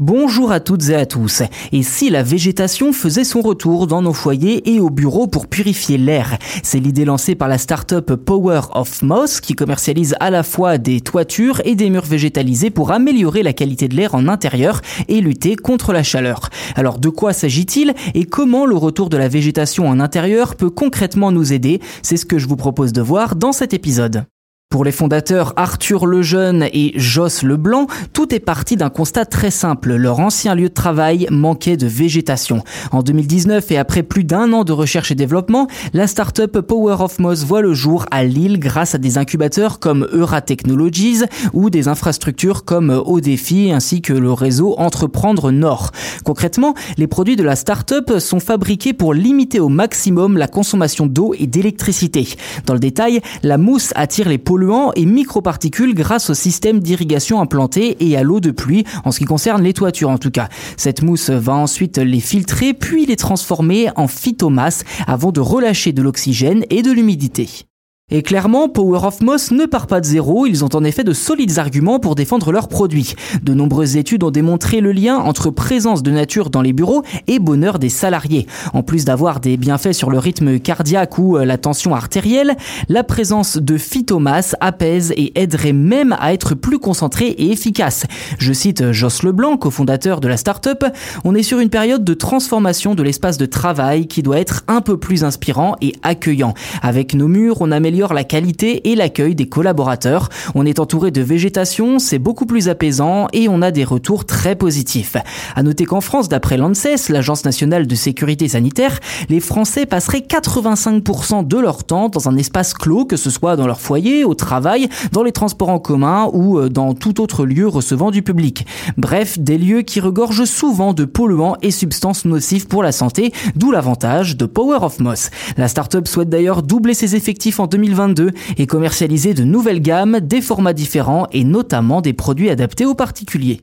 Bonjour à toutes et à tous. Et si la végétation faisait son retour dans nos foyers et au bureau pour purifier l'air? C'est l'idée lancée par la start-up Power of Moss qui commercialise à la fois des toitures et des murs végétalisés pour améliorer la qualité de l'air en intérieur et lutter contre la chaleur. Alors de quoi s'agit-il et comment le retour de la végétation en intérieur peut concrètement nous aider? C'est ce que je vous propose de voir dans cet épisode. Pour les fondateurs Arthur Lejeune et Joss Leblanc, tout est parti d'un constat très simple. Leur ancien lieu de travail manquait de végétation. En 2019 et après plus d'un an de recherche et développement, la start-up Power of Moss voit le jour à Lille grâce à des incubateurs comme Eura Technologies ou des infrastructures comme Odéfi ainsi que le réseau Entreprendre Nord. Concrètement, les produits de la start-up sont fabriqués pour limiter au maximum la consommation d'eau et d'électricité. Dans le détail, la mousse attire les polluants et microparticules grâce au système d'irrigation implanté et à l'eau de pluie, en ce qui concerne les toitures en tout cas. Cette mousse va ensuite les filtrer puis les transformer en phytomasse avant de relâcher de l'oxygène et de l'humidité. Et clairement, Power of Moss ne part pas de zéro, ils ont en effet de solides arguments pour défendre leurs produits. De nombreuses études ont démontré le lien entre présence de nature dans les bureaux et bonheur des salariés. En plus d'avoir des bienfaits sur le rythme cardiaque ou euh, la tension artérielle, la présence de phytomasse apaise et aiderait même à être plus concentré et efficace. Je cite Joss Leblanc, cofondateur de la start-up, on est sur une période de transformation de l'espace de travail qui doit être un peu plus inspirant et accueillant. Avec nos murs, on améliore la qualité et l'accueil des collaborateurs. On est entouré de végétation, c'est beaucoup plus apaisant et on a des retours très positifs. À noter qu'en France, d'après l'ANSES, l'Agence nationale de sécurité sanitaire, les Français passeraient 85% de leur temps dans un espace clos, que ce soit dans leur foyer, au travail, dans les transports en commun ou euh, dans tout autre lieu recevant du public. Bref, des lieux qui regorgent souvent de polluants et substances nocives pour la santé, d'où l'avantage de Power of Moss. La start-up souhaite d'ailleurs doubler ses effectifs en 2020 2022 et commercialiser de nouvelles gammes, des formats différents et notamment des produits adaptés aux particuliers.